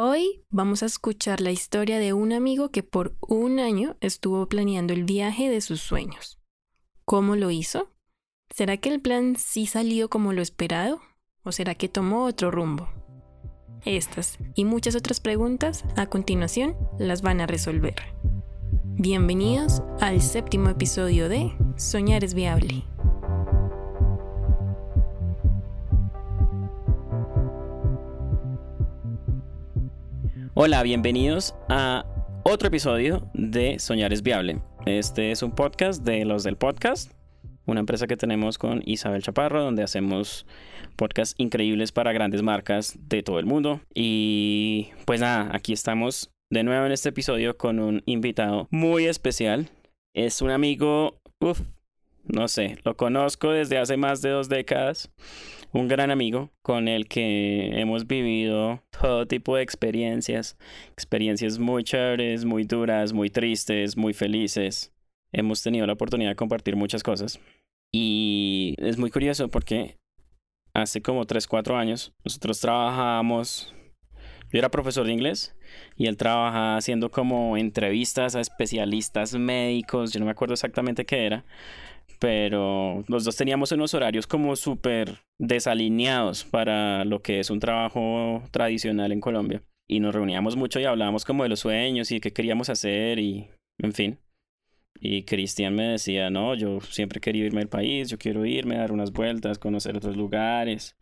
Hoy vamos a escuchar la historia de un amigo que por un año estuvo planeando el viaje de sus sueños. ¿Cómo lo hizo? ¿Será que el plan sí salió como lo esperado? ¿O será que tomó otro rumbo? Estas y muchas otras preguntas a continuación las van a resolver. Bienvenidos al séptimo episodio de Soñar es viable. Hola, bienvenidos a otro episodio de Soñar es Viable. Este es un podcast de los del podcast, una empresa que tenemos con Isabel Chaparro, donde hacemos podcasts increíbles para grandes marcas de todo el mundo. Y pues nada, aquí estamos de nuevo en este episodio con un invitado muy especial. Es un amigo, uff, no sé, lo conozco desde hace más de dos décadas un gran amigo con el que hemos vivido todo tipo de experiencias, experiencias muy chéveres, muy duras, muy tristes, muy felices. Hemos tenido la oportunidad de compartir muchas cosas. Y es muy curioso porque hace como 3, 4 años nosotros trabajábamos, yo era profesor de inglés y él trabajaba haciendo como entrevistas a especialistas médicos, yo no me acuerdo exactamente qué era, pero los dos teníamos unos horarios como súper desalineados para lo que es un trabajo tradicional en Colombia. Y nos reuníamos mucho y hablábamos como de los sueños y qué queríamos hacer y, en fin. Y Cristian me decía, no, yo siempre querido irme al país, yo quiero irme, dar unas vueltas, conocer otros lugares.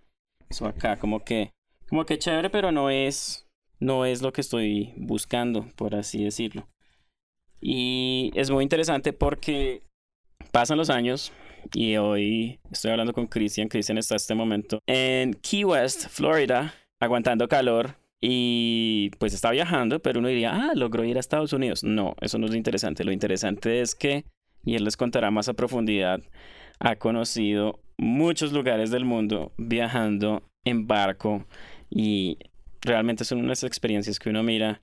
Eso acá como que, como que chévere, pero no es, no es lo que estoy buscando, por así decirlo. Y es muy interesante porque Pasan los años y hoy estoy hablando con Christian. Christian está en este momento en Key West, Florida, aguantando calor y pues está viajando, pero uno diría, ah, logró ir a Estados Unidos. No, eso no es lo interesante. Lo interesante es que, y él les contará más a profundidad, ha conocido muchos lugares del mundo viajando en barco y realmente son unas experiencias que uno mira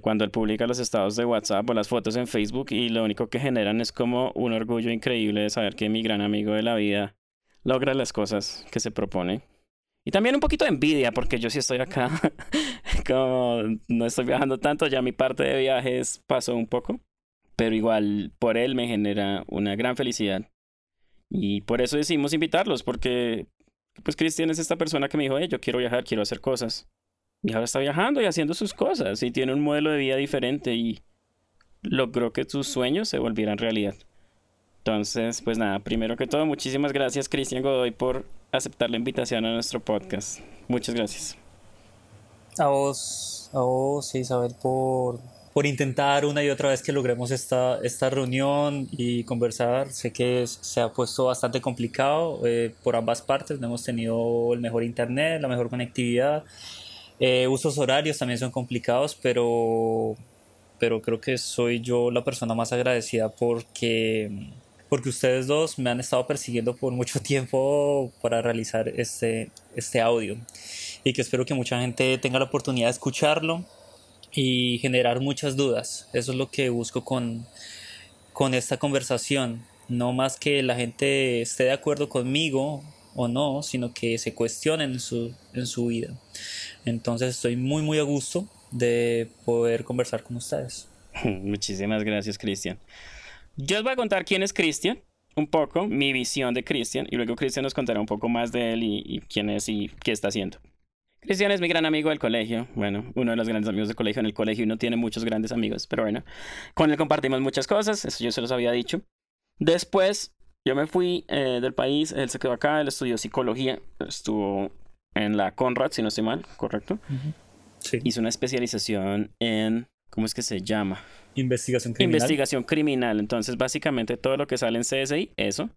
cuando él publica los estados de WhatsApp o las fotos en Facebook y lo único que generan es como un orgullo increíble de saber que mi gran amigo de la vida logra las cosas que se propone. Y también un poquito de envidia porque yo sí estoy acá, como no estoy viajando tanto, ya mi parte de viajes pasó un poco, pero igual por él me genera una gran felicidad. Y por eso decidimos invitarlos, porque pues Cristian es esta persona que me dijo, hey, yo quiero viajar, quiero hacer cosas. Y ahora está viajando y haciendo sus cosas y tiene un modelo de vida diferente y logró que sus sueños se volvieran realidad. Entonces, pues nada, primero que todo, muchísimas gracias Cristian Godoy por aceptar la invitación a nuestro podcast. Muchas gracias. A vos, a vos, Isabel, por, por intentar una y otra vez que logremos esta, esta reunión y conversar. Sé que se ha puesto bastante complicado eh, por ambas partes. No hemos tenido el mejor internet, la mejor conectividad eh, usos horarios también son complicados, pero, pero creo que soy yo la persona más agradecida porque, porque ustedes dos me han estado persiguiendo por mucho tiempo para realizar este, este audio y que espero que mucha gente tenga la oportunidad de escucharlo y generar muchas dudas. Eso es lo que busco con, con esta conversación. No más que la gente esté de acuerdo conmigo o no, sino que se cuestionen en su, en su vida. Entonces estoy muy, muy a gusto de poder conversar con ustedes. Muchísimas gracias, Cristian. Yo os voy a contar quién es Cristian, un poco, mi visión de Cristian, y luego Cristian nos contará un poco más de él y, quién es y qué está haciendo. Cristian es mi gran amigo del colegio, bueno, uno de los grandes amigos del colegio en el colegio y no tiene muchos grandes amigos, pero bueno, con él compartimos muchas cosas, eso yo se los había dicho. Después yo me fui eh, del país, él se quedó acá, él estudió psicología, estuvo en la Conrad, si no estoy mal, ¿correcto? Sí. Hizo una especialización en, ¿cómo es que se llama? Investigación criminal. Investigación criminal. Entonces, básicamente todo lo que sale en CSI, eso.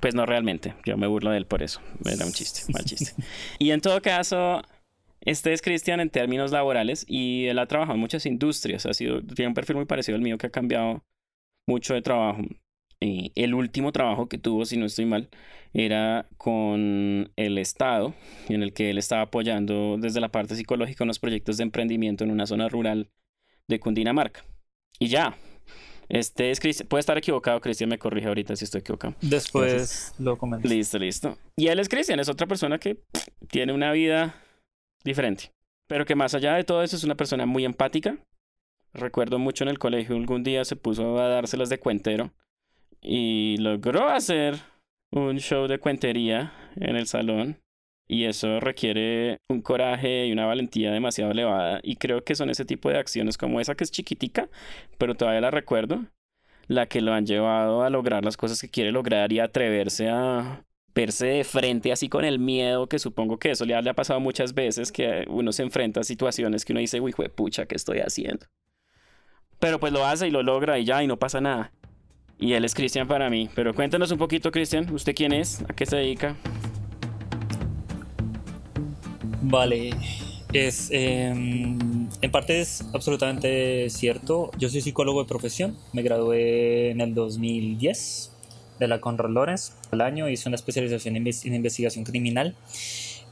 Pues no realmente. Yo me burlo de él por eso. Era un chiste, mal chiste. y en todo caso, este es Cristian en términos laborales y él ha trabajado en muchas industrias. Ha sido, tiene un perfil muy parecido al mío que ha cambiado mucho de trabajo. Y el último trabajo que tuvo, si no estoy mal, era con el Estado, en el que él estaba apoyando desde la parte psicológica unos proyectos de emprendimiento en una zona rural de Cundinamarca. Y ya. Este es Cristian. Puede estar equivocado, Cristian me corrige ahorita si estoy equivocado. Después lo comento. Listo, listo. Y él es Cristian, es otra persona que tiene una vida diferente. pero que más allá de todo eso es una persona muy empática. Recuerdo mucho en el colegio algún día se puso a dárselas de cuentero y logró hacer un show de cuentería en el salón y eso requiere un coraje y una valentía demasiado elevada y creo que son ese tipo de acciones como esa que es chiquitica, pero todavía la recuerdo, la que lo han llevado a lograr las cosas que quiere lograr y atreverse a verse de frente así con el miedo que supongo que eso le ha, pasado muchas veces que uno se enfrenta a situaciones que uno dice, uy, pucha, ¿qué estoy haciendo? Pero pues lo hace y lo logra y ya, y no pasa nada. Y él es Cristian para mí. Pero cuéntanos un poquito, Cristian, ¿usted quién es? ¿A qué se dedica? Vale, es, em, en parte es absolutamente cierto. Yo soy psicólogo de profesión, me gradué en el 2010 de la Conrad Lorenz al año, hice una especialización en, investigación criminal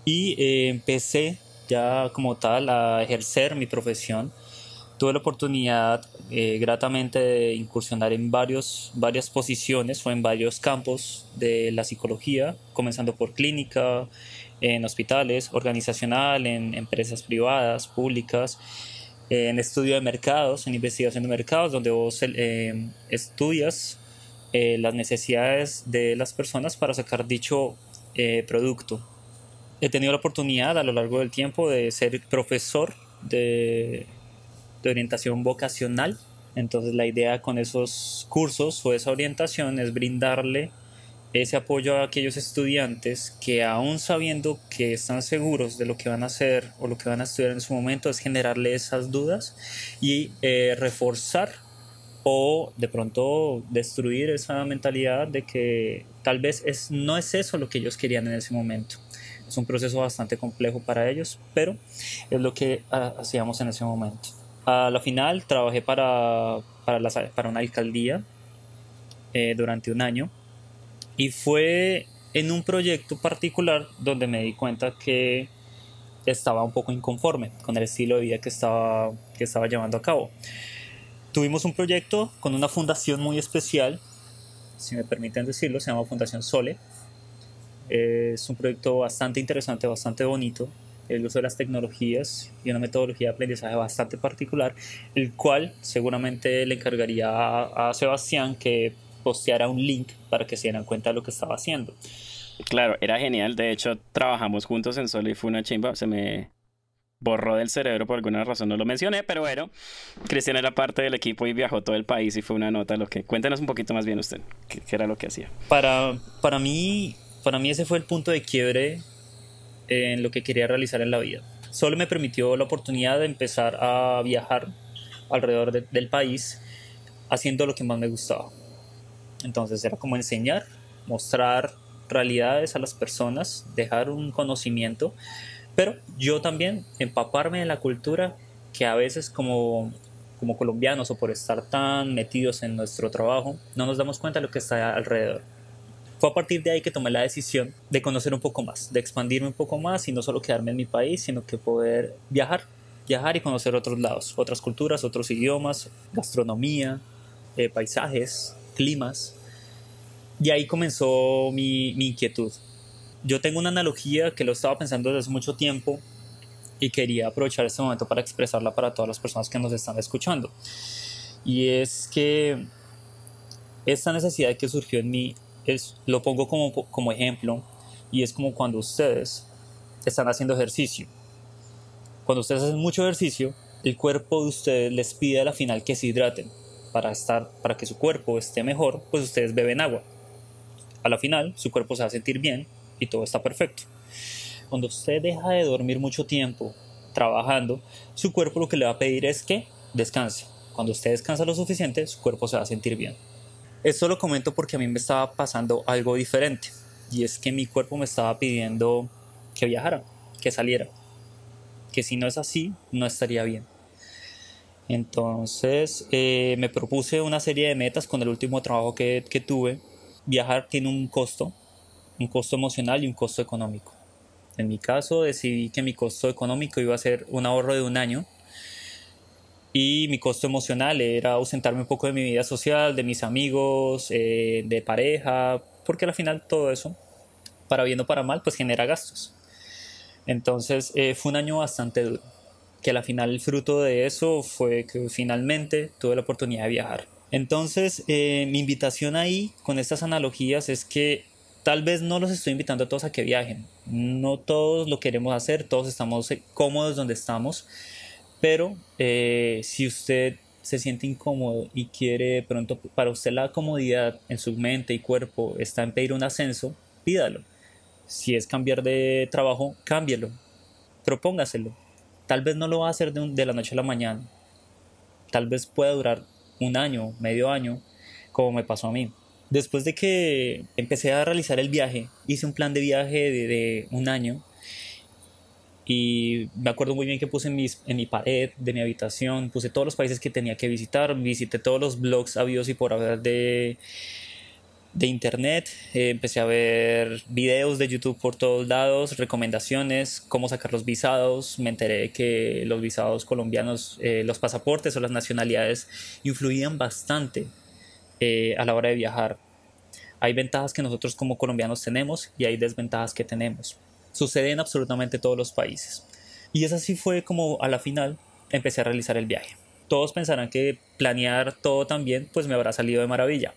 y eh, empecé ya como tal a ejercer mi profesión. Tuve la oportunidad eh, gratamente de incursionar en varios, varias posiciones o en varios campos de la psicología, comenzando por clínica, en hospitales, organizacional, en empresas privadas, públicas, en estudio de mercados, en investigación de mercados, donde vos eh, estudias eh, las necesidades de las personas para sacar dicho eh, producto. He tenido la oportunidad a lo largo del tiempo de ser profesor de, de orientación vocacional. Entonces la idea con esos cursos o esa orientación es brindarle ese apoyo a aquellos estudiantes que aún sabiendo que están seguros de lo que van a hacer o lo que van a estudiar en su momento es generarle esas dudas y eh, reforzar o de pronto destruir esa mentalidad de que tal vez es, no es eso lo que ellos querían en ese momento. Es un proceso bastante complejo para ellos, pero es lo que ah, hacíamos en ese momento. A la final trabajé para, para, la, para una alcaldía eh, durante un año. Y fue en un proyecto particular donde me di cuenta que estaba un poco inconforme con el estilo de vida que estaba, que estaba llevando a cabo. Tuvimos un proyecto con una fundación muy especial, si me permiten decirlo, se llama Fundación Sole. Es un proyecto bastante interesante, bastante bonito, el uso de las tecnologías y una metodología de aprendizaje bastante particular, el cual seguramente le encargaría a, a Sebastián que posteara un link para que se dieran cuenta de lo que estaba haciendo. Claro, era genial. De hecho, trabajamos juntos en Sole y fue una chimba. Se me, borró del cerebro por alguna razón, no lo mencioné, pero bueno, Cristian era parte del equipo y viajó todo el país y fue una nota lo que... Cuéntenos un poquito más bien usted, qué, era lo que hacía. Para, para, mí, para mí ese fue el punto de quiebre en lo que quería realizar en la vida. Solo me permitió la oportunidad de empezar a viajar alrededor del país haciendo lo que más me gustaba. Entonces era como enseñar, mostrar realidades a las personas, dejar un conocimiento pero yo también empaparme en la cultura que a veces como, como colombianos o por estar tan metidos en nuestro trabajo, no nos damos cuenta de lo que está alrededor. Fue a partir de ahí que tomé la decisión de conocer un poco más, de expandirme un poco más y no solo quedarme en mi país, sino que poder viajar, viajar y conocer otros lados, otras culturas, otros idiomas, gastronomía, eh, paisajes, climas. Y ahí comenzó mi, mi inquietud yo tengo una analogía que lo estaba pensando desde hace mucho tiempo y quería aprovechar este momento para expresarla para todas las personas que nos están escuchando. Y es que esta necesidad que surgió en mí, es, lo pongo como, como ejemplo, y es como cuando ustedes están haciendo ejercicio. Cuando ustedes hacen mucho ejercicio, el cuerpo de ustedes les pide a la final que se hidraten. Para, estar, para que su cuerpo esté mejor, pues ustedes beben agua. A la final, su cuerpo se va a sentir bien y todo está perfecto. Cuando usted deja de dormir mucho tiempo trabajando, su cuerpo lo que le va a pedir es que descanse. Cuando usted descansa lo suficiente, su cuerpo se va a sentir bien. Esto lo comento porque a mí me estaba pasando algo diferente y es que mi cuerpo me estaba pidiendo que viajara, que saliera, que si no es así, no estaría bien. Entonces eh, me propuse una serie de metas con el último trabajo que, que tuve. Viajar tiene un costo, un costo emocional y un costo económico. En mi caso decidí que mi costo económico iba a ser un ahorro de un año y mi costo emocional era ausentarme un poco de mi vida social, de mis amigos, eh, de pareja, porque al final todo eso, para bien o para mal, pues genera gastos. Entonces eh, fue un año bastante duro. que a la final el fruto de eso fue que finalmente tuve la oportunidad de viajar. Entonces, eh, mi invitación ahí con estas analogías es que tal vez no los estoy invitando a todos a que viajen. No todos lo queremos hacer, todos estamos cómodos donde estamos, pero eh, si usted se siente incómodo y quiere pronto, para usted la comodidad en su mente y cuerpo está en pedir un ascenso, pídalo. Si es cambiar de trabajo, cámbielo. Propóngaselo. Tal vez no lo va a hacer de, de la noche a la mañana. Tal vez pueda durar un año, medio año, como me pasó a mí. Después de que empecé a realizar el viaje, hice un plan de viaje de, un año y me acuerdo muy bien que puse en, mis, en mi pared de mi habitación, puse todos los países que tenía que visitar, visité todos los blogs habidos y por haber de, de internet, eh, empecé a ver videos de YouTube por todos lados, recomendaciones, cómo sacar los visados, me enteré que los visados colombianos, eh, los pasaportes o las nacionalidades influían bastante eh, a la hora de viajar. Hay ventajas que nosotros como colombianos tenemos y hay desventajas que tenemos. Sucede en absolutamente todos los países. Y es así fue como a la final empecé a realizar el viaje. Todos pensarán que planear todo también pues me habrá salido de maravilla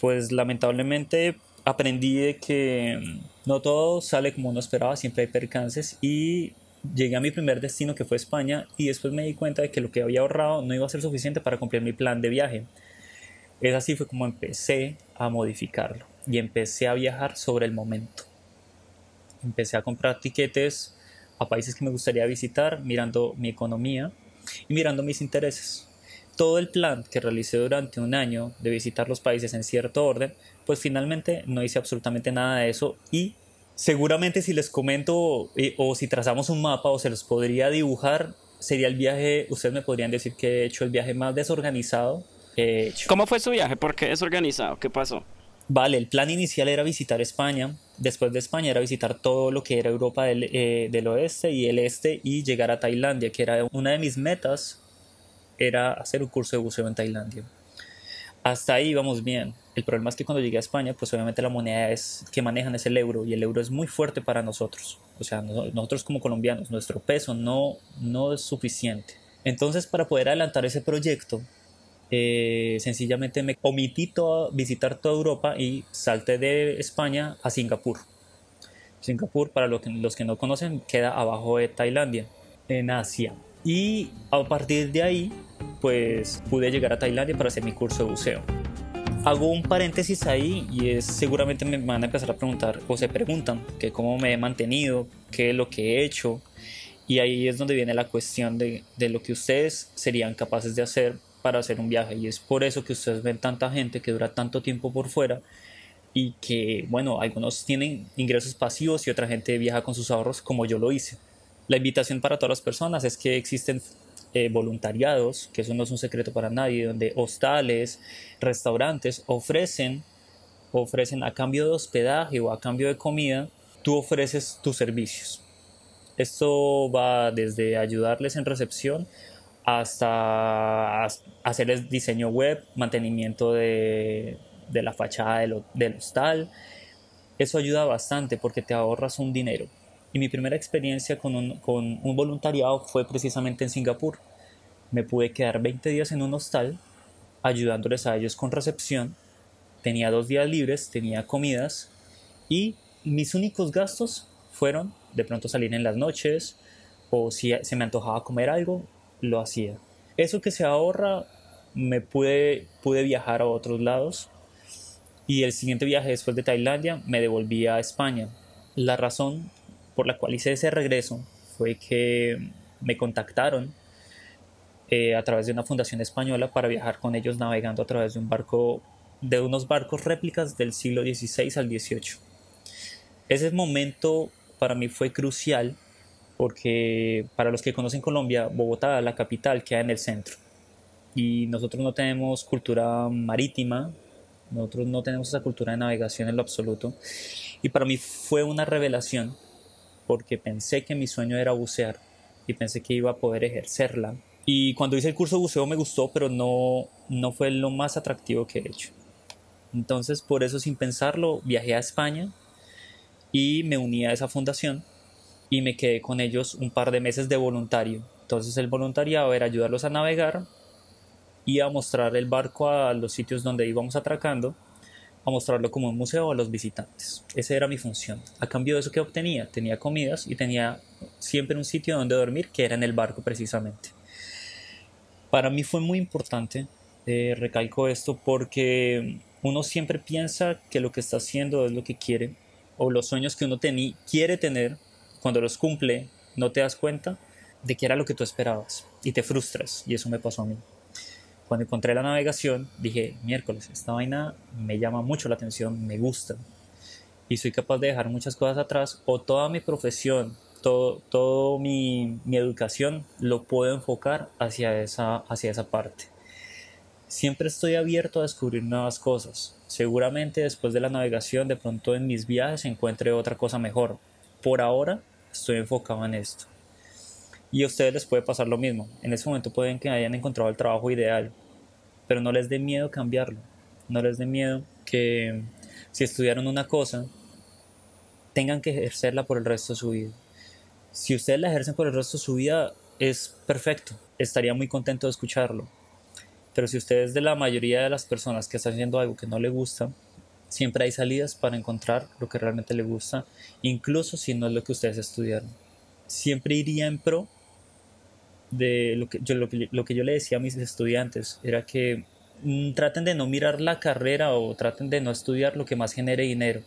pues lamentablemente aprendí de que mm, no todo sale como uno esperaba, siempre hay percances y llegué a mi primer destino que fue España y después me di cuenta de que lo que había ahorrado no iba a ser suficiente para cumplir mi plan de viaje. Es así fue como empecé a modificarlo y empecé a viajar sobre el momento. Empecé a comprar tiquetes a países que me gustaría visitar mirando mi economía y mirando mis intereses todo el plan que realicé durante un año de visitar los países en cierto orden, pues finalmente no hice absolutamente nada de eso y seguramente si les comento eh, o si trazamos un mapa o se los podría dibujar, sería el viaje, ustedes me podrían decir que he hecho el viaje más desorganizado que hecho. ¿Cómo fue su viaje? ¿Por qué desorganizado? ¿Qué pasó? Vale, el plan inicial era visitar España, después de España era visitar todo lo que era Europa del, eh, del oeste y el este y llegar a Tailandia, que era una de mis metas era hacer un curso de buceo en Tailandia. Hasta ahí vamos bien. El problema es que cuando llegué a España, pues obviamente la moneda es, que manejan es el euro y el euro es muy fuerte para nosotros. O sea, nosotros como colombianos, nuestro peso no, no es suficiente. Entonces, para poder adelantar ese proyecto, eh, sencillamente me omití todo, visitar toda Europa y salté de España a Singapur. Singapur, para los que, los que no conocen, queda abajo de Tailandia, en Asia. Y a partir de ahí, pues pude llegar a Tailandia para hacer mi curso de buceo. Hago un paréntesis ahí y es seguramente me van a empezar a preguntar o se preguntan que cómo me he mantenido, qué es lo que he hecho. Y ahí es donde viene la cuestión de, de lo que ustedes serían capaces de hacer para hacer un viaje. Y es por eso que ustedes ven tanta gente que dura tanto tiempo por fuera y que, bueno, algunos tienen ingresos pasivos y otra gente viaja con sus ahorros como yo lo hice. La invitación para todas las personas es que existen eh, voluntariados, que eso no es un secreto para nadie, donde hostales, restaurantes ofrecen, ofrecen a cambio de hospedaje o a cambio de comida, tú ofreces tus servicios. Esto va desde ayudarles en recepción hasta hacerles diseño web, mantenimiento de, la fachada del, del hostal. Eso ayuda bastante porque te ahorras un dinero. Y mi primera experiencia con un, con un voluntariado fue precisamente en Singapur. Me pude quedar 20 días en un hostal ayudándoles a ellos con recepción. Tenía dos días libres, tenía comidas y mis únicos gastos fueron de pronto salir en las noches o si se me antojaba comer algo, lo hacía. Eso que se ahorra, me pude, pude viajar a otros lados y el siguiente viaje después de Tailandia me devolví a España. La razón por la cual hice ese regreso fue que me contactaron eh, a través de una fundación española para viajar con ellos navegando a través de un barco, de unos barcos réplicas del siglo XVI al XVIII. Ese momento para mí fue crucial porque para los que conocen Colombia, Bogotá, la capital, queda en el centro. Y nosotros no tenemos cultura marítima, nosotros no tenemos esa cultura de navegación en lo absoluto. Y para mí fue una revelación porque pensé que mi sueño era bucear y pensé que iba a poder ejercerla. Y cuando hice el curso de buceo me gustó, pero no, no fue lo más atractivo que he hecho. Entonces, por eso, sin pensarlo, viajé a España y me uní a esa fundación y me quedé con ellos un par de meses de voluntario. Entonces el voluntariado era ayudarlos a navegar y a mostrar el barco a los sitios donde íbamos atracando, a mostrarlo como un museo a los visitantes. Esa era mi función. A cambio de eso que obtenía, tenía comidas y tenía siempre un sitio donde dormir, que era en el barco precisamente. Para mí fue muy importante, eh, recalco esto, porque uno siempre piensa que lo que está haciendo es lo que quiere, o los sueños que uno quiere tener, cuando los cumple, no te das cuenta de que era lo que tú esperabas y te frustras, y eso me pasó a mí. Cuando encontré la navegación, dije, miércoles, esta vaina me llama mucho la atención, me gusta. Y soy capaz de dejar muchas cosas atrás o toda mi profesión, todo, todo mi, mi, educación lo puedo enfocar hacia esa, hacia esa parte. Siempre estoy abierto a descubrir nuevas cosas. Seguramente después de la navegación, de pronto en mis viajes encuentre otra cosa mejor. Por ahora estoy enfocado en esto. Y a ustedes les puede pasar lo mismo. En ese momento pueden que hayan encontrado el trabajo ideal, pero no les dé miedo cambiarlo. No les dé miedo que si estudiaron una cosa, tengan que ejercerla por el resto de su vida. Si ustedes la ejercen por el resto de su vida, es perfecto. Estaría muy contento de escucharlo. Pero si ustedes de la mayoría de las personas que están haciendo algo que no le gusta, siempre hay salidas para encontrar lo que realmente le gusta, incluso si no es lo que ustedes estudiaron. Siempre iría en pro de lo que, yo, lo, que, yo le decía a mis estudiantes era que mm, traten de no mirar la carrera o traten de no estudiar lo que más genere dinero.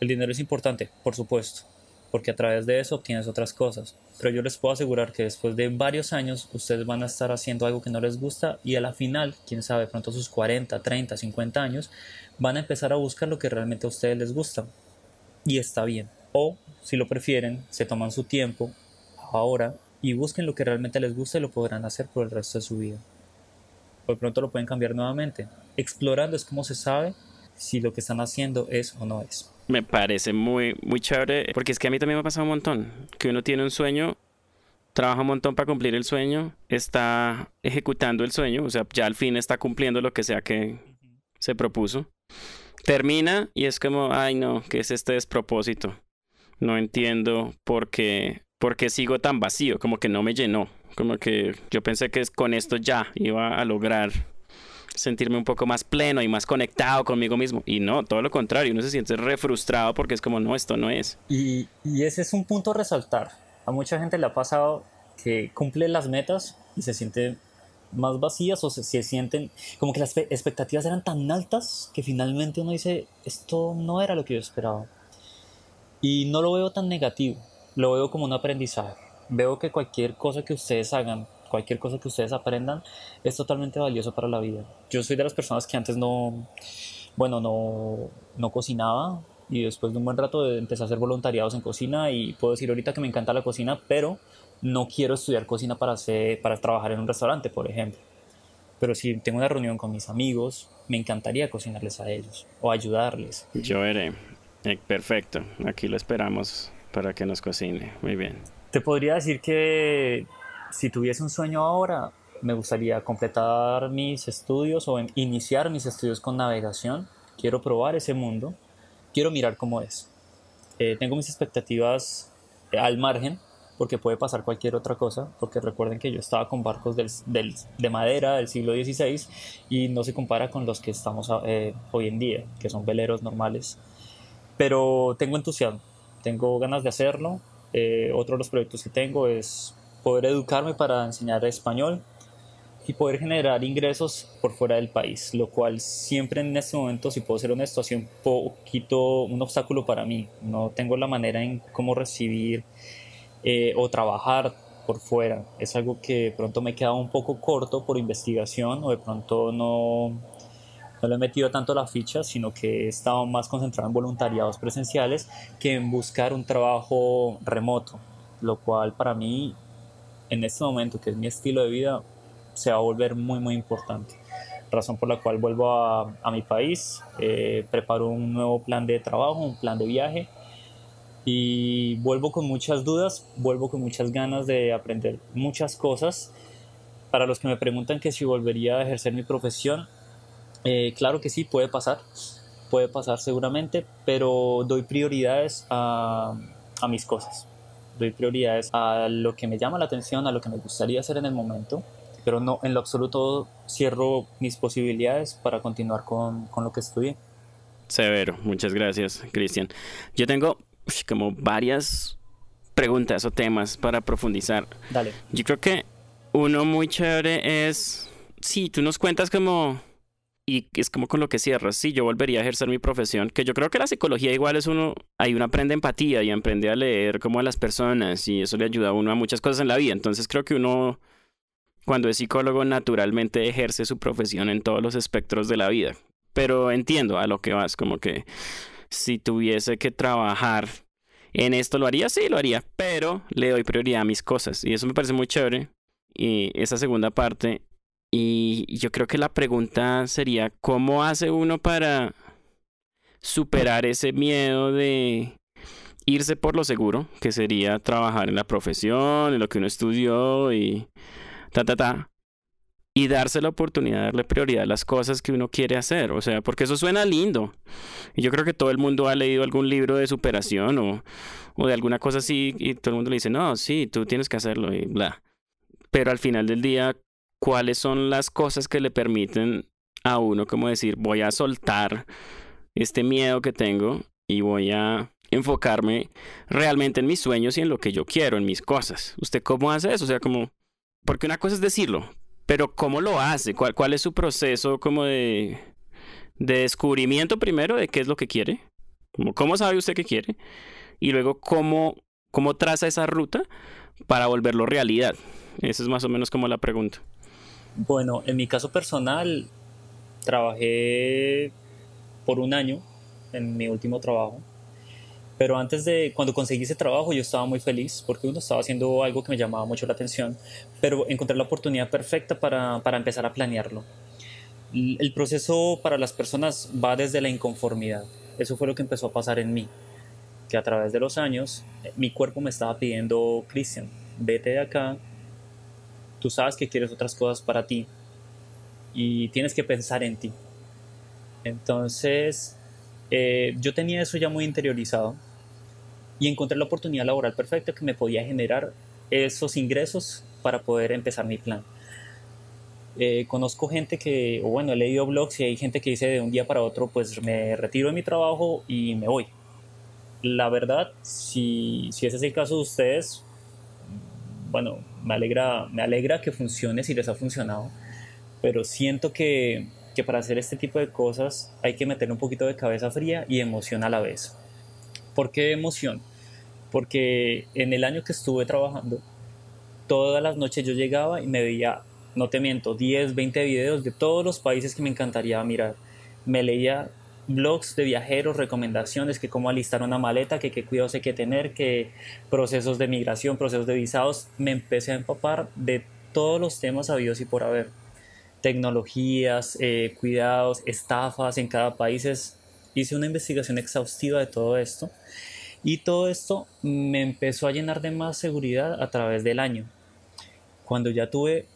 El dinero es importante, por supuesto, porque a través de eso obtienes otras cosas. Pero yo les puedo asegurar que después de varios años ustedes van a estar haciendo algo que no les gusta y a la final, quién sabe, pronto a sus 40, 30, 50 años, van a empezar a buscar lo que realmente a ustedes les gusta. Y está bien. O, si lo prefieren, se toman su tiempo ahora y busquen lo que realmente les gusta y lo podrán hacer por el resto de su vida. Por pronto lo pueden cambiar nuevamente. Explorando es como se sabe si lo que están haciendo es o no es. Me parece muy, muy chévere, porque es que a mí también me ha pasado un montón, que uno tiene un sueño, trabaja un montón para cumplir el sueño, está ejecutando el sueño, o sea, ya al fin está cumpliendo lo que sea que se propuso. Termina y es como, ay no, ¿qué es este despropósito? No entiendo por qué porque sigo tan vacío, como que no me llenó, como que yo pensé que con esto ya iba a lograr sentirme un poco más pleno y más conectado conmigo mismo. Y no, todo lo contrario, uno se siente re frustrado porque es como, no, esto no es. Y, y ese es un punto a resaltar. A mucha gente le ha pasado que cumple las metas y se siente más vacías o se, se, sienten como que las expectativas eran tan altas que finalmente uno dice, esto no era lo que yo esperaba. Y no lo veo tan negativo lo veo como un aprendizaje. Veo que cualquier cosa que ustedes hagan, cualquier cosa que ustedes aprendan, es totalmente valioso para la vida. Yo soy de las personas que antes no, bueno, no, no cocinaba y después de un buen rato empecé a hacer voluntariados en cocina y puedo decir ahorita que me encanta la cocina, pero no quiero estudiar cocina para, hacer, para trabajar en un restaurante, por ejemplo. Pero si tengo una reunión con mis amigos, me encantaría cocinarles a ellos o ayudarles. Yo veré. Eh, perfecto. Aquí lo esperamos para que nos cocine. Muy bien. Te podría decir que si tuviese un sueño ahora, me gustaría completar mis estudios o iniciar mis estudios con navegación. Quiero probar ese mundo. Quiero mirar cómo es. Eh, tengo mis expectativas al margen porque puede pasar cualquier otra cosa, porque recuerden que yo estaba con barcos de madera del siglo XVI y no se compara con los que estamos eh, hoy en día, que son veleros normales. Pero tengo entusiasmo, tengo ganas de hacerlo. Eh, otro de los proyectos que tengo es poder educarme para enseñar español y poder generar ingresos por fuera del país, lo cual siempre en este momento, si puedo ser honesto, ha sido un poquito un obstáculo para mí. No tengo la manera en cómo recibir eh, o trabajar por fuera. Es algo que pronto me queda un poco corto por investigación o de pronto no, no le he metido tanto la ficha, sino que he estado más concentrado en voluntariados presenciales que en buscar un trabajo remoto, lo cual para mí en este momento, que es mi estilo de vida, se va a volver muy muy importante. Razón por la cual vuelvo a, a mi país, eh, preparo un nuevo plan de trabajo, un plan de viaje y vuelvo con muchas dudas, vuelvo con muchas ganas de aprender muchas cosas. Para los que me preguntan que si volvería a ejercer mi profesión, eh, claro que sí, puede pasar, puede pasar seguramente, pero doy prioridades a, a mis cosas. Doy prioridades a lo que me llama la atención, a lo que me gustaría hacer en el momento, pero no en lo absoluto cierro mis posibilidades para continuar con, con lo que estudié. Severo, muchas gracias, Cristian. Yo tengo como varias preguntas o temas para profundizar. Dale. Yo creo que uno muy chévere es, sí, tú nos cuentas como y es como con lo que cierras. Sí, yo volvería a ejercer mi profesión, que yo creo que la psicología igual es uno, ahí uno aprende empatía y aprende a leer como a las personas y eso le ayuda a uno a muchas cosas en la vida. Entonces creo que uno, cuando es psicólogo, naturalmente ejerce su profesión en todos los espectros de la vida. Pero entiendo a lo que vas, como que si tuviese que trabajar en esto, ¿lo haría? Sí, lo haría, pero le doy prioridad a mis cosas y eso me parece muy chévere. Y esa segunda parte y yo creo que la pregunta sería, ¿cómo hace uno para superar ese miedo de irse por lo seguro, que sería trabajar en la profesión, en lo que uno estudió y ta, ta, ta, y darse la oportunidad de darle prioridad a las cosas que uno quiere hacer? O sea, porque eso suena lindo. Y yo creo que todo el mundo ha leído algún libro de superación o, o de alguna cosa así y todo el mundo le dice, no, sí, tú tienes que hacerlo y bla. Pero al final del día, cuáles son las cosas que le permiten a uno como decir, voy a soltar este miedo que tengo y voy a enfocarme realmente en mis sueños y en lo que yo quiero, en mis cosas. ¿Usted cómo hace eso? O sea, como, porque una cosa es decirlo, pero ¿cómo lo hace? ¿Cuál, cuál es su proceso como de, de descubrimiento primero de qué es lo que quiere? ¿Cómo sabe usted qué quiere? Y luego, ¿cómo, ¿cómo traza esa ruta para volverlo realidad? Esa es más o menos como la pregunta. Bueno, en mi caso personal, trabajé por un año en mi último trabajo. Pero antes de, cuando conseguí ese trabajo, yo estaba muy feliz porque uno estaba haciendo algo que me llamaba mucho la atención, pero encontré la oportunidad perfecta para, para empezar a planearlo. El proceso para las personas va desde la inconformidad. Eso fue lo que empezó a pasar en mí, que a través de los años mi cuerpo me estaba pidiendo, Cristian, vete de acá, tú sabes que quieres otras cosas para ti y tienes que pensar en ti. Entonces, eh, yo tenía eso ya muy interiorizado y encontré la oportunidad laboral perfecta que me podía generar esos ingresos para poder empezar mi plan. Eh, conozco gente que, o bueno, he leído blogs y hay gente que dice de un día para otro, pues me retiro de mi trabajo y me voy. La verdad, si, si ese es el caso de ustedes, bueno, me alegra, me alegra que funcione si les ha funcionado, pero siento que, que para hacer este tipo de cosas hay que meter un poquito de cabeza fría y emoción a la vez. ¿Por qué emoción? Porque en el año que estuve trabajando, todas las noches yo llegaba y me veía, no te miento, 10, 20 videos de todos los países que me encantaría mirar. Me leía blogs de viajeros, recomendaciones, que cómo alistar una maleta, que qué cuidados hay que tener, que procesos de migración, procesos de visados. Me empecé a empapar de todos los temas habidos y por haber. Tecnologías, eh, cuidados, estafas en cada país. hice una investigación exhaustiva de todo esto. Y todo esto me empezó a llenar de más seguridad a través del año. Cuando ya tuve,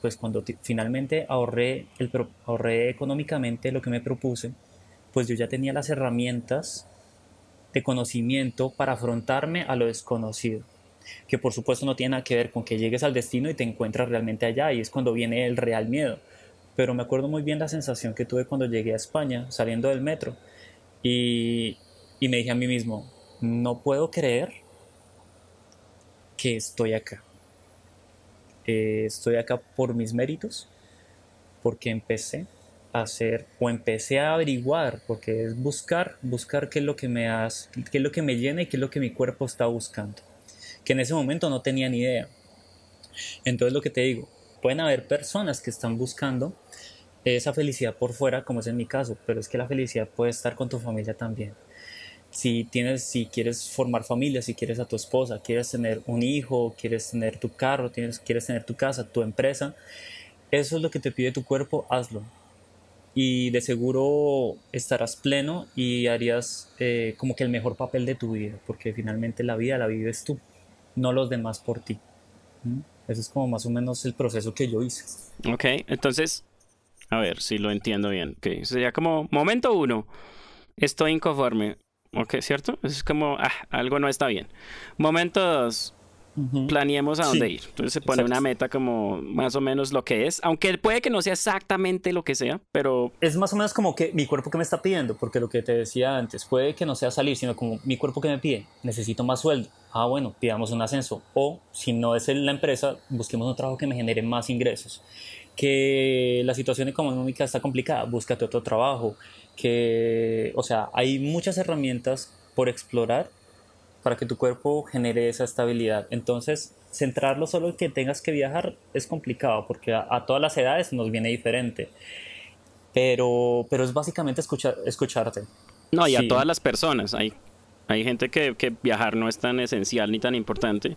pues cuando finalmente ahorré, el, ahorré económicamente lo que me propuse, pues yo ya tenía las herramientas de conocimiento para afrontarme a lo desconocido, que por supuesto no tiene nada que ver con que llegues al destino y te encuentras realmente allá, y es cuando viene el real miedo. Pero me acuerdo muy bien la sensación que tuve cuando llegué a España, saliendo del metro, y, me dije a mí mismo, no puedo creer que estoy acá. Eh, estoy acá por mis méritos, porque empecé hacer o empecé a averiguar, porque es buscar, buscar qué es lo que me hace, qué es lo que me llena y qué es lo que mi cuerpo está buscando, que en ese momento no tenía ni idea. Entonces lo que te digo, pueden haber personas que están buscando esa felicidad por fuera, como es en mi caso, pero es que la felicidad puede estar con tu familia también. Si tienes, si quieres formar familia, si quieres a tu esposa, quieres tener un hijo, quieres tener tu carro, tienes, quieres tener tu casa, tu empresa, eso es lo que te pide tu cuerpo, hazlo y de seguro estarás pleno y harías eh, como que el mejor papel de tu vida, porque finalmente la vida la vives tú, no los demás por ti. ¿Mm? Ese es como más o menos el proceso que yo hice. Ok, entonces, a ver si lo entiendo bien. Okay. Sería como, momento uno, estoy inconforme. Ok, ¿cierto? Es como, ah, algo no está bien. Momento dos, planeemos a dónde ir. Entonces se pone una meta como más o menos lo que es, aunque puede que no sea exactamente lo que sea, pero... Es más o menos como que mi cuerpo que me está pidiendo, porque lo que te decía antes, puede que no sea salir, sino como mi cuerpo que me pide, necesito más sueldo. Ah, bueno, pidamos un ascenso. O si no es en la empresa, busquemos un trabajo que me genere más ingresos. Que la situación económica está complicada, búscate otro trabajo. Que, o sea, hay muchas herramientas por explorar para que tu cuerpo genere esa estabilidad. Entonces, centrarlo solo en que tengas que viajar es complicado porque a, todas las edades nos viene diferente. Pero, pero es básicamente escuchar, escucharte. No, y a todas las personas. Hay, hay gente que, que viajar no es tan esencial ni tan importante.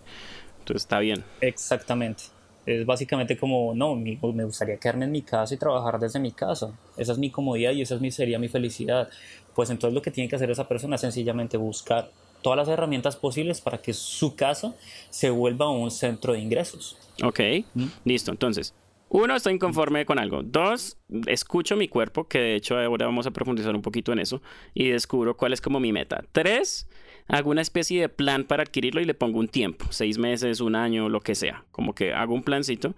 Entonces está bien. Exactamente. Es básicamente como, no, me gustaría quedarme en mi casa y trabajar desde mi casa. Esa es mi comodidad y esa es mi, sería mi felicidad. Pues entonces lo que tiene que hacer esa persona es sencillamente buscar todas las herramientas posibles para que su casa se vuelva un centro de ingresos. Ok, ¿Mm? listo. Entonces, uno, estoy inconforme con algo. Dos, escucho mi cuerpo, que de hecho ahora vamos a profundizar un poquito en eso, y descubro cuál es como mi meta. Tres, hago una especie de plan para adquirirlo y le pongo un tiempo, seis meses, un año, lo que sea. Como que hago un plancito.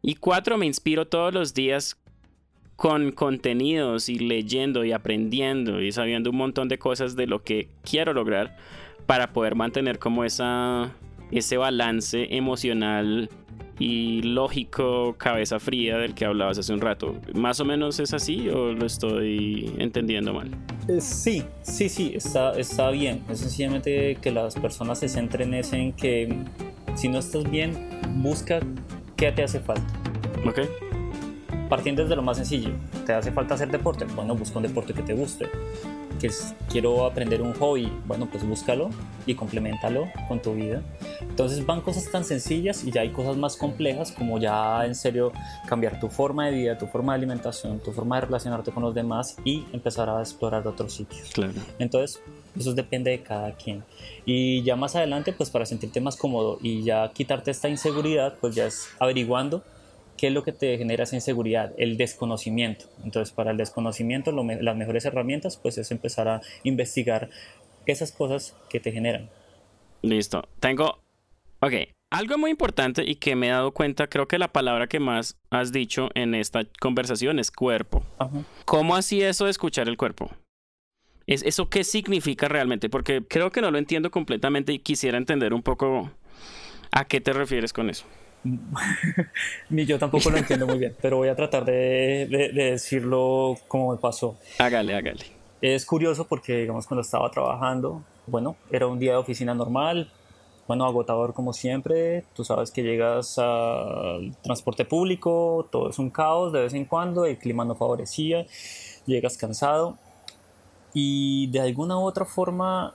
Y cuatro, me inspiro todos los días con contenidos y leyendo y aprendiendo y sabiendo un montón de cosas de lo que quiero lograr para poder mantener como esa ese balance emocional y lógico, cabeza fría del que hablabas hace un rato. ¿Más o menos es así o lo estoy entendiendo mal? Eh, sí, sí, sí, está, está bien. Es sencillamente que las personas se centren en que si no estás bien, busca qué te hace falta. Ok partiendo desde lo más sencillo, ¿te hace falta hacer deporte? Bueno, busca un deporte que te guste. Que quiero aprender un hobby, bueno, pues búscalo y complementalo con tu vida. Entonces van cosas tan sencillas y ya hay cosas más complejas como ya en serio cambiar tu forma de vida, tu forma de alimentación, tu forma de relacionarte con los demás y empezar a explorar otros sitios. Claro. Entonces, eso depende de cada quien. Y ya más adelante, pues para sentirte más cómodo y ya quitarte esta inseguridad, pues ya es averiguando ¿Qué es lo que te genera esa inseguridad? El desconocimiento. Entonces, para el desconocimiento, las mejores herramientas pues es empezar a investigar esas cosas que te generan. Listo. Tengo... Ok. Algo muy importante y que me he dado cuenta, creo que la palabra que más has dicho en esta conversación es cuerpo. ¿Cómo así eso de escuchar el cuerpo? ¿Es ¿Eso qué significa realmente? Porque creo que no lo entiendo completamente y quisiera entender un poco a qué te refieres con eso. Ni yo tampoco lo entiendo muy bien, pero voy a tratar de, decirlo como me pasó. Hágale, hágale. Es curioso porque, digamos, cuando estaba trabajando, bueno, era un día de oficina normal, bueno, agotador como siempre, tú sabes que llegas al transporte público, todo es un caos de vez en cuando, el clima no favorecía, llegas cansado y de alguna u otra forma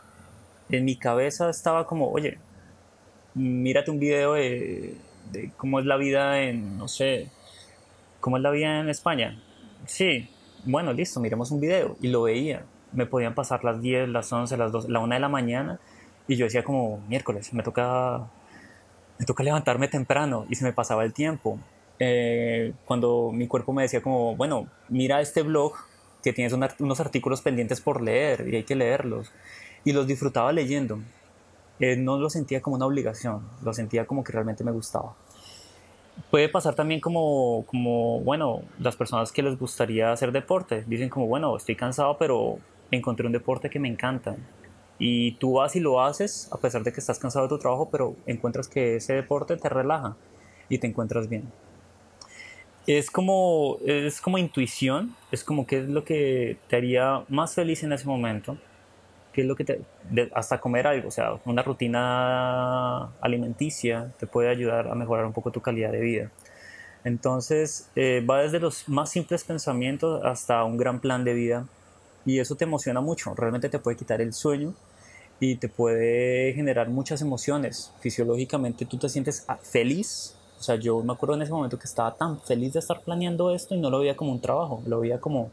en mi cabeza estaba como, oye, mírate un video de de cómo es la vida en, no sé, cómo es la vida en España. Sí, bueno, listo, miremos un video. Y lo veía. Me podían pasar las 10, las 11, las 2, la 1 de la mañana. Y yo decía como, miércoles, me toca, me toca levantarme temprano. Y se me pasaba el tiempo. Eh, cuando mi cuerpo me decía como, bueno, mira este blog que tienes unos artículos pendientes por leer y hay que leerlos. Y los disfrutaba leyendo. Eh, no lo sentía como una obligación, lo sentía como que realmente me gustaba. Puede pasar también como, como, bueno, las personas que les gustaría hacer deporte, dicen como, bueno, estoy cansado, pero encontré un deporte que me encanta. Y tú vas y lo haces, a pesar de que estás cansado de tu trabajo, pero encuentras que ese deporte te relaja y te encuentras bien. Es como, es como intuición, es como qué es lo que te haría más feliz en ese momento qué es lo que te, hasta comer algo, o sea, una rutina alimenticia te puede ayudar a mejorar un poco tu calidad de vida. Entonces, eh, va desde los más simples pensamientos hasta un gran plan de vida y eso te emociona mucho, realmente te puede quitar el sueño y te puede generar muchas emociones. Fisiológicamente tú te sientes ah, feliz, o sea, yo me acuerdo en ese momento que estaba tan feliz de estar planeando esto y no lo veía como un trabajo, lo veía como,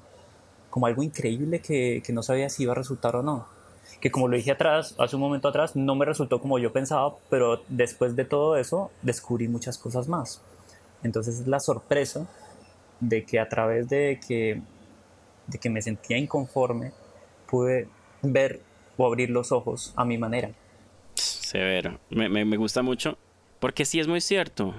como algo increíble que, que no sabía si iba a resultar o no que como lo dije atrás, hace un momento atrás, no me resultó como yo pensaba, pero después de todo eso descubrí muchas cosas más. Entonces es la sorpresa de que a través de que, de que me sentía inconforme, pude ver o abrir los ojos a mi manera. Severo. Me, me, me gusta mucho porque sí es muy cierto.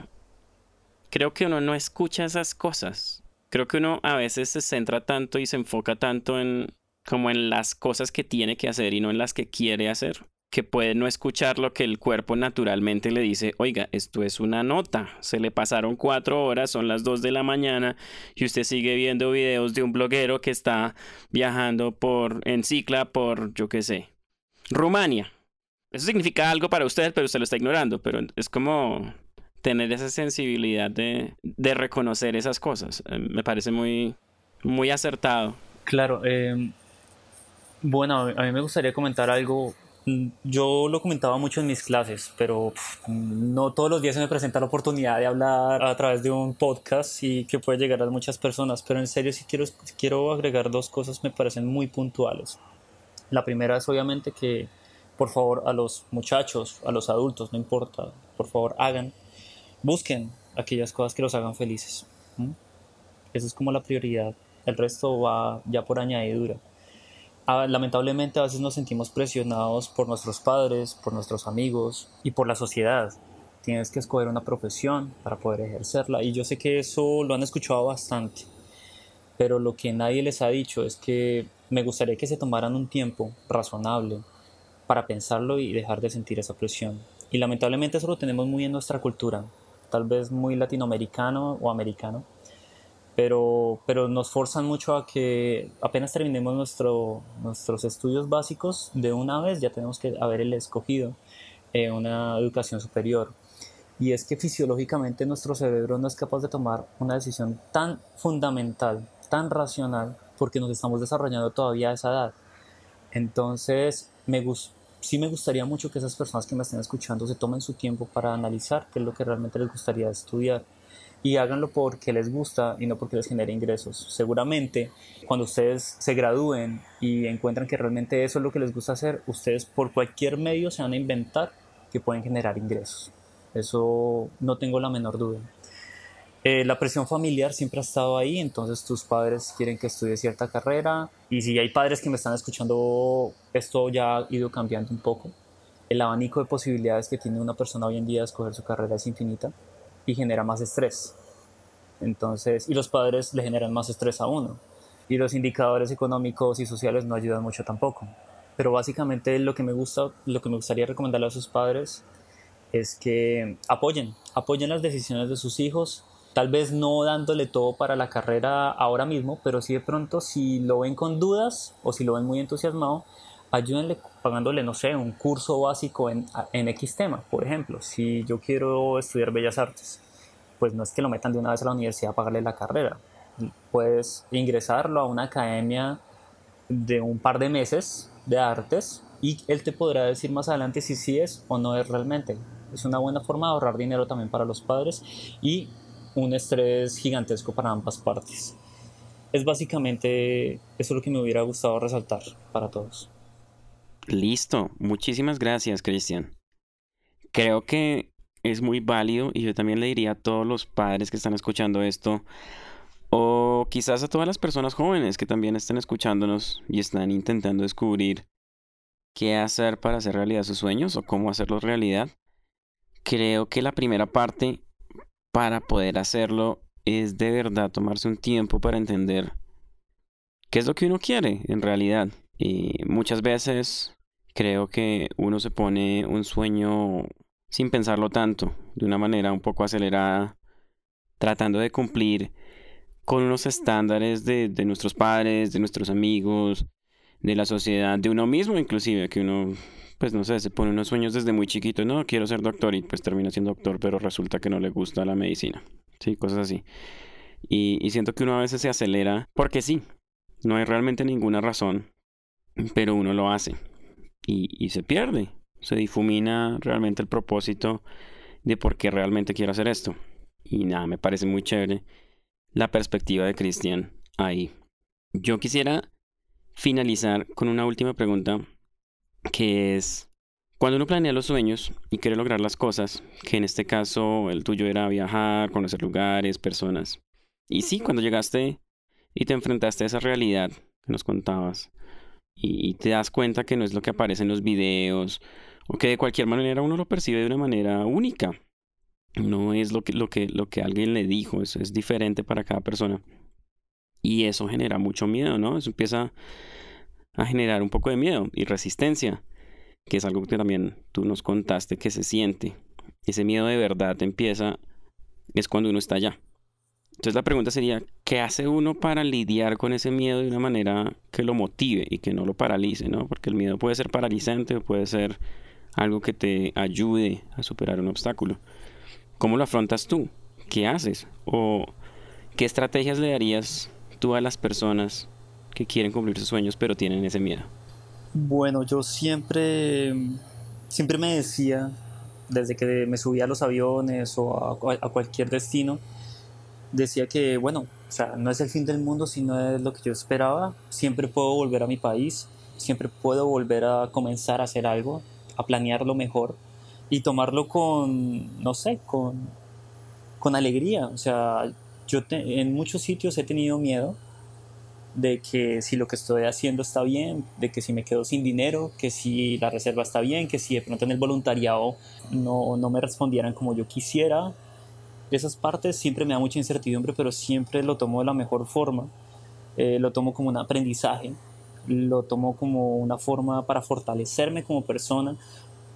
Creo que uno no escucha esas cosas. Creo que uno a veces se centra tanto y se enfoca tanto en como en las cosas que tiene que hacer y no en las que quiere hacer que puede no escuchar lo que el cuerpo naturalmente le dice, oiga, esto es una nota, se le pasaron cuatro horas, son las dos de la mañana y usted sigue viendo videos de un bloguero que está viajando por en cicla por, yo qué sé, Rumania. Eso significa algo para usted, pero usted lo está ignorando, pero es como tener esa sensibilidad de, de reconocer esas cosas. Eh, me parece muy, muy acertado. Claro, eh, bueno, a mí me gustaría comentar algo Mm, yo lo comentaba mucho en mis clases, pero no todos los días se me presenta la oportunidad de hablar a través de un podcast y que puede llegar a muchas personas. Pero en serio, si quiero, quiero agregar dos cosas, me parecen muy puntuales. La primera es obviamente que, por favor, a los muchachos, a los adultos, no importa, por favor, hagan, busquen aquellas cosas que los hagan felices. Esa es como la prioridad. El resto va ya por añadidura lamentablemente a veces nos sentimos presionados por nuestros padres, por nuestros amigos y por la sociedad. Tienes que escoger una profesión para poder ejercerla y yo sé que eso lo han escuchado bastante, pero lo que nadie les ha dicho es que me gustaría que se tomaran un tiempo razonable para pensarlo y dejar de sentir esa presión. Y lamentablemente eso lo tenemos muy en nuestra cultura, tal vez muy latinoamericano o americano, pero, pero nos forzan mucho a que apenas terminemos nuestro, nuestros estudios básicos, de una vez ya tenemos que haber escogido eh, una educación superior. Y es que fisiológicamente nuestro cerebro no es capaz de tomar una decisión tan fundamental, tan racional, porque nos estamos desarrollando todavía a esa edad. Entonces, me sí me gustaría mucho que esas personas que me estén escuchando se tomen su tiempo para analizar qué es lo que realmente les gustaría estudiar y háganlo porque les gusta y no porque les genere ingresos. Seguramente cuando ustedes se gradúen y encuentran que realmente eso es lo que les gusta hacer, ustedes por cualquier medio se van a inventar que pueden generar ingresos. Eso no tengo la menor duda. Eh, la presión familiar siempre ha estado ahí, entonces tus padres quieren que estudies cierta carrera y si hay padres que me están escuchando, esto ya ha ido cambiando un poco. El abanico de posibilidades que tiene una persona hoy en día de escoger su carrera es infinita y genera más estrés. Entonces, y los padres le generan más estrés a uno. Y los indicadores económicos y sociales no ayudan mucho tampoco. Pero básicamente lo que me gusta, lo que me gustaría recomendarle a sus padres es que apoyen, apoyen las decisiones de sus hijos, tal vez no dándole todo para la carrera ahora mismo, pero sí de pronto si lo ven con dudas o si lo ven muy entusiasmado, ayúdenle pagándole, no sé, un curso básico en, en X tema. Por ejemplo, si yo quiero estudiar Bellas Artes, pues no es que lo metan de una vez a la universidad a pagarle la carrera. Puedes ingresarlo a una academia de un par de meses de artes y él te podrá decir más adelante si sí es o no es realmente. Es una buena forma de ahorrar dinero también para los padres y un estrés gigantesco para ambas partes. Es básicamente eso lo que me hubiera gustado resaltar para todos. Listo, muchísimas gracias, Cristian. Creo que es muy válido y yo también le diría a todos los padres que están escuchando esto, o quizás a todas las personas jóvenes que también están escuchándonos y están intentando descubrir qué hacer para hacer realidad sus sueños o cómo hacerlos realidad. Creo que la primera parte para poder hacerlo es de verdad tomarse un tiempo para entender qué es lo que uno quiere en realidad. Y muchas veces creo que uno se pone un sueño sin pensarlo tanto, de una manera un poco acelerada, tratando de cumplir con unos estándares de, de nuestros padres, de nuestros amigos, de la sociedad, de uno mismo inclusive, que uno, pues no sé, se pone unos sueños desde muy chiquito, no, quiero ser doctor y pues termina siendo doctor, pero resulta que no le gusta la medicina, sí, cosas así. Y, y siento que uno a veces se acelera porque sí, no hay realmente ninguna razón pero uno lo hace y, se pierde, se difumina realmente el propósito de por qué realmente quiero hacer esto. Y nada, me parece muy chévere la perspectiva de Cristian ahí. Yo quisiera finalizar con una última pregunta que es, cuando uno planea los sueños y quiere lograr las cosas, que en este caso el tuyo era viajar, conocer lugares, personas, y sí, cuando llegaste y te enfrentaste a esa realidad que nos contabas, y, te das cuenta que no es lo que aparece en los videos o que de cualquier manera uno lo percibe de una manera única. No es lo que, lo que, lo que alguien le dijo, eso es diferente para cada persona. Y eso genera mucho miedo, ¿no? Eso empieza a generar un poco de miedo y resistencia, que es algo que también tú nos contaste que se siente. Ese miedo de verdad empieza, es cuando uno está allá. Entonces la pregunta sería, ¿qué hace uno para lidiar con ese miedo de una manera que lo motive y que no lo paralice, ¿no? Porque el miedo puede ser paralizante, puede ser algo que te ayude a superar un obstáculo. ¿Cómo lo afrontas tú? ¿Qué haces? ¿O qué estrategias le darías tú a las personas que quieren cumplir sus sueños pero tienen ese miedo? Bueno, yo siempre, siempre me decía, desde que me subía a los aviones o a cualquier destino, decía que, bueno, o sea, no es el fin del mundo, sino es lo que yo esperaba. Siempre puedo volver a mi país, siempre puedo volver a comenzar a hacer algo, a planearlo mejor y tomarlo con, no sé, con, con alegría. O sea, yo en muchos sitios he tenido miedo de que si lo que estoy haciendo está bien, de que si me quedo sin dinero, que si la reserva está bien, que si de pronto en el voluntariado no, no me respondieran como yo quisiera esas partes siempre me da mucha incertidumbre, pero siempre lo tomo de la mejor forma. Eh, lo tomo como un aprendizaje, lo tomo como una forma para fortalecerme como persona.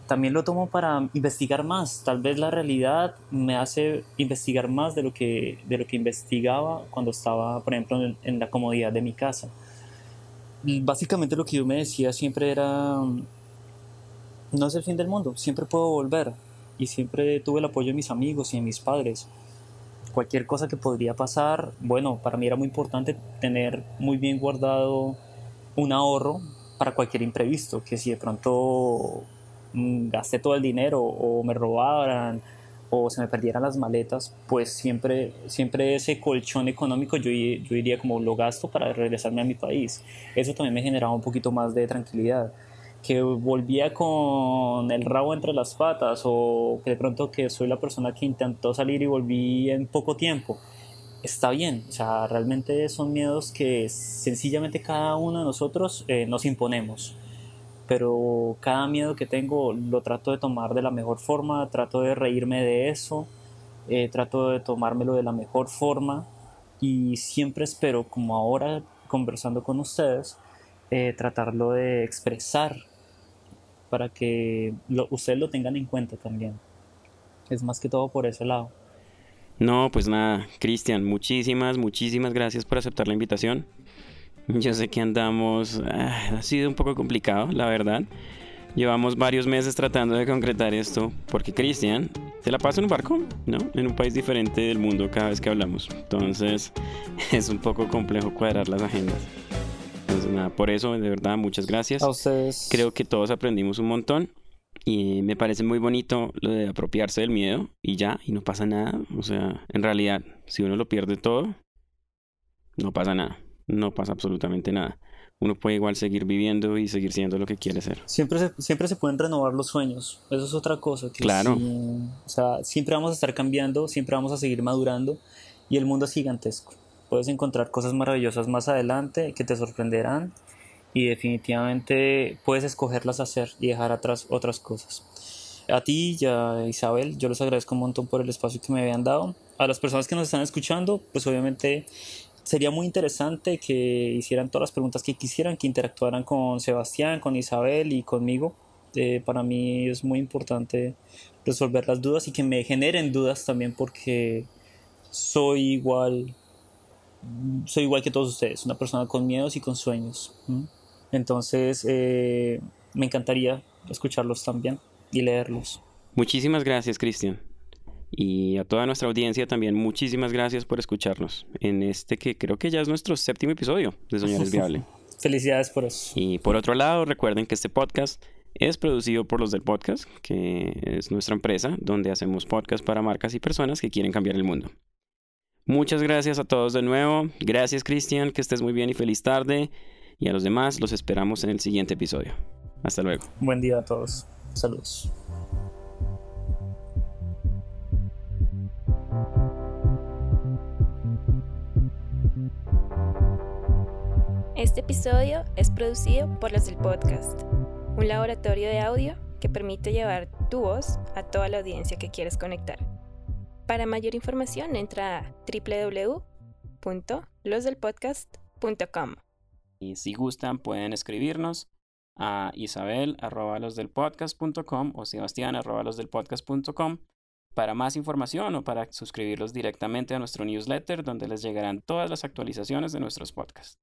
También lo tomo para investigar más. Tal vez la realidad me hace investigar más de lo que, de lo que investigaba cuando estaba, por ejemplo, en, en la comodidad de mi casa. Básicamente lo que yo me decía siempre era, no es el fin del mundo, siempre puedo volver y siempre tuve el apoyo de mis amigos y de mis padres. Cualquier cosa que podría pasar, bueno, para mí era muy importante tener muy bien guardado un ahorro para cualquier imprevisto, que si de pronto mm, gasté todo el dinero o me robaran o se me perdieran las maletas, pues siempre, siempre ese colchón económico yo, yo diría como lo gasto para regresarme a mi país. Eso también me generaba un poquito más de tranquilidad que volvía con el rabo entre las patas o que de pronto que soy la persona que intentó salir y volví en poco tiempo, está bien. O sea, realmente son miedos que sencillamente cada uno de nosotros eh, nos imponemos. Pero cada miedo que tengo lo trato de tomar de la mejor forma, trato de reírme de eso, eh, trato de tomármelo de la mejor forma y siempre espero, como ahora conversando con ustedes, eh, tratarlo de expresar para que lo, ustedes lo tengan en cuenta también. Es más que todo por ese lado. No, pues nada, Cristian, muchísimas, muchísimas gracias por aceptar la invitación. Yo sé que andamos, ah, ha sido un poco complicado, la verdad. Llevamos varios meses tratando de concretar esto, porque Cristian se la pasa en un barco, ¿no? En un país diferente del mundo cada vez que hablamos. Entonces es un poco complejo cuadrar las agendas nada, por eso, de verdad, muchas gracias. A ustedes. Creo que todos aprendimos un montón y me parece muy bonito lo de apropiarse del miedo y ya, y no pasa nada. O sea, en realidad, si uno lo pierde todo, no pasa nada. No pasa absolutamente nada. Uno puede igual seguir viviendo y seguir siendo lo que quiere ser. Siempre se, siempre se pueden renovar los sueños. Eso es otra cosa. claro. o sea, siempre vamos a estar cambiando, siempre vamos a seguir madurando y el mundo es gigantesco. Puedes encontrar cosas maravillosas más adelante que te sorprenderán y definitivamente puedes escogerlas hacer y dejar atrás otras cosas. A ti y a Isabel, yo les agradezco un montón por el espacio que me habían dado. A las personas que nos están escuchando, pues obviamente sería muy interesante que hicieran todas las preguntas que quisieran, que interactuaran con Sebastián, con Isabel y conmigo. Eh, para mí es muy importante resolver las dudas y que me generen dudas también porque soy igual soy igual que todos ustedes, una persona con miedos y con sueños. Entonces, eh, me encantaría escucharlos también y leerlos. Muchísimas gracias, Cristian. Y a toda nuestra audiencia también, muchísimas gracias por escucharnos en este que creo que ya es nuestro séptimo episodio de Soñar Viable. Felicidades por eso. Y por otro lado, recuerden que este podcast es producido por los del podcast, que es nuestra empresa donde hacemos podcast para marcas y personas que quieren cambiar el mundo. Muchas gracias a todos de nuevo. Gracias Cristian, que estés muy bien y feliz tarde. Y a los demás los esperamos en el siguiente episodio. Hasta luego. Buen día a todos. Saludos. Este episodio es producido por los del podcast, un laboratorio de audio que permite llevar tu voz a toda la audiencia que quieres conectar. Para mayor información entra a www.losdelpodcast.com. Y si gustan pueden escribirnos a isabel.losdelpodcast.com o sebastián.losdelpodcast.com para más información o para suscribirlos directamente a nuestro newsletter donde les llegarán todas las actualizaciones de nuestros podcasts.